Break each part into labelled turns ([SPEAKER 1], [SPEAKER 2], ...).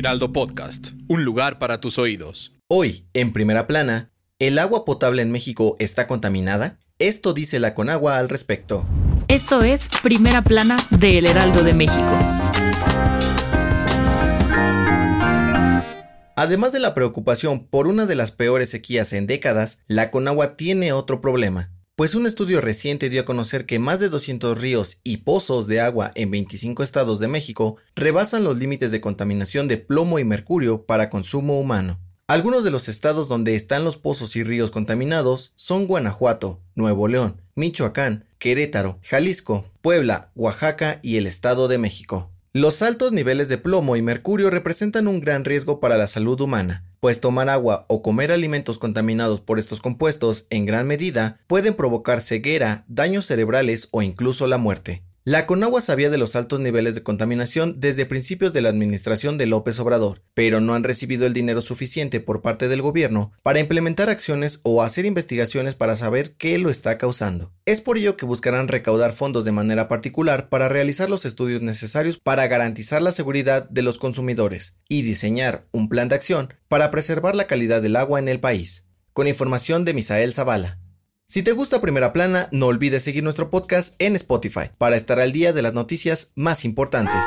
[SPEAKER 1] Heraldo Podcast, un lugar para tus oídos.
[SPEAKER 2] Hoy, en primera plana, ¿el agua potable en México está contaminada? Esto dice la Conagua al respecto.
[SPEAKER 3] Esto es Primera Plana de El Heraldo de México.
[SPEAKER 2] Además de la preocupación por una de las peores sequías en décadas, la Conagua tiene otro problema, pues un estudio reciente dio a conocer que más de 200 ríos y pozos de agua en 25 estados de México rebasan los límites de contaminación de plomo y mercurio para consumo humano. Algunos de los estados donde están los pozos y ríos contaminados son Guanajuato, Nuevo León, Michoacán, Querétaro, Jalisco, Puebla, Oaxaca y el Estado de México. Los altos niveles de plomo y mercurio representan un gran riesgo para la salud humana, pues tomar agua o comer alimentos contaminados por estos compuestos en gran medida pueden provocar ceguera, daños cerebrales o incluso la muerte. La Conagua sabía de los altos niveles de contaminación desde principios de la administración de López Obrador, pero no han recibido el dinero suficiente por parte del gobierno para implementar acciones o hacer investigaciones para saber qué lo está causando. Es por ello que buscarán recaudar fondos de manera particular para realizar los estudios necesarios para garantizar la seguridad de los consumidores y diseñar un plan de acción para preservar la calidad del agua en el país. Con información de Misael Zavala. Si te gusta Primera Plana, no olvides seguir nuestro podcast en Spotify para estar al día de las noticias más importantes.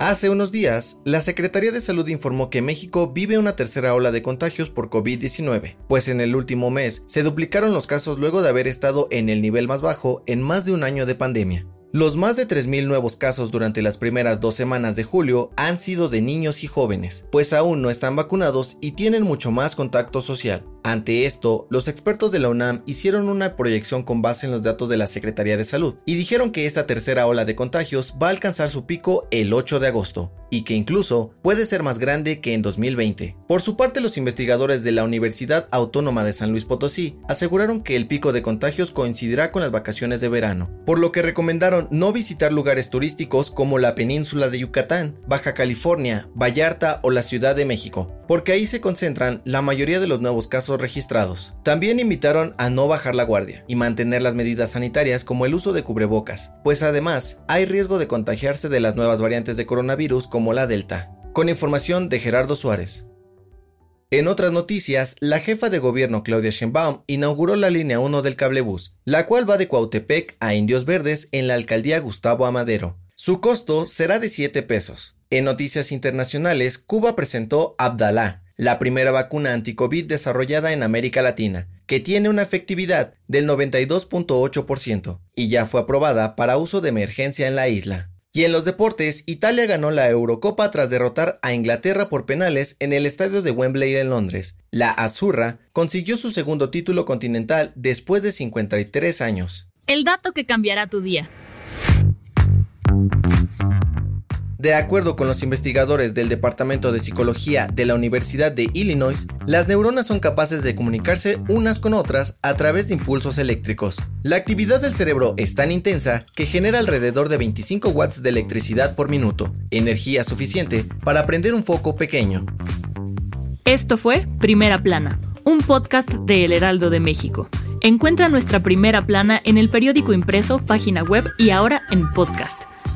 [SPEAKER 2] Hace unos días, la Secretaría de Salud informó que México vive una tercera ola de contagios por COVID-19, pues en el último mes se duplicaron los casos luego de haber estado en el nivel más bajo en más de un año de pandemia. Los más de 3.000 nuevos casos durante las primeras dos semanas de julio han sido de niños y jóvenes, pues aún no están vacunados y tienen mucho más contacto social. Ante esto, los expertos de la UNAM hicieron una proyección con base en los datos de la Secretaría de Salud y dijeron que esta tercera ola de contagios va a alcanzar su pico el 8 de agosto y que incluso puede ser más grande que en 2020. Por su parte, los investigadores de la Universidad Autónoma de San Luis Potosí aseguraron que el pico de contagios coincidirá con las vacaciones de verano, por lo que recomendaron no visitar lugares turísticos como la península de Yucatán, Baja California, Vallarta o la Ciudad de México, porque ahí se concentran la mayoría de los nuevos casos registrados. También invitaron a no bajar la guardia y mantener las medidas sanitarias como el uso de cubrebocas, pues además hay riesgo de contagiarse de las nuevas variantes de coronavirus como la Delta. Con información de Gerardo Suárez. En otras noticias, la jefa de gobierno Claudia Sheinbaum inauguró la línea 1 del cablebús, la cual va de Cuautepec a Indios Verdes en la alcaldía Gustavo Amadero. Su costo será de 7 pesos. En noticias internacionales, Cuba presentó Abdalá, la primera vacuna anti-COVID desarrollada en América Latina, que tiene una efectividad del 92.8% y ya fue aprobada para uso de emergencia en la isla. Y en los deportes, Italia ganó la Eurocopa tras derrotar a Inglaterra por penales en el estadio de Wembley en Londres. La Azurra consiguió su segundo título continental después de 53 años.
[SPEAKER 3] El dato que cambiará tu día.
[SPEAKER 2] De acuerdo con los investigadores del Departamento de Psicología de la Universidad de Illinois, las neuronas son capaces de comunicarse unas con otras a través de impulsos eléctricos. La actividad del cerebro es tan intensa que genera alrededor de 25 watts de electricidad por minuto, energía suficiente para prender un foco pequeño.
[SPEAKER 3] Esto fue Primera Plana, un podcast de El Heraldo de México. Encuentra nuestra primera plana en el periódico impreso, página web y ahora en podcast.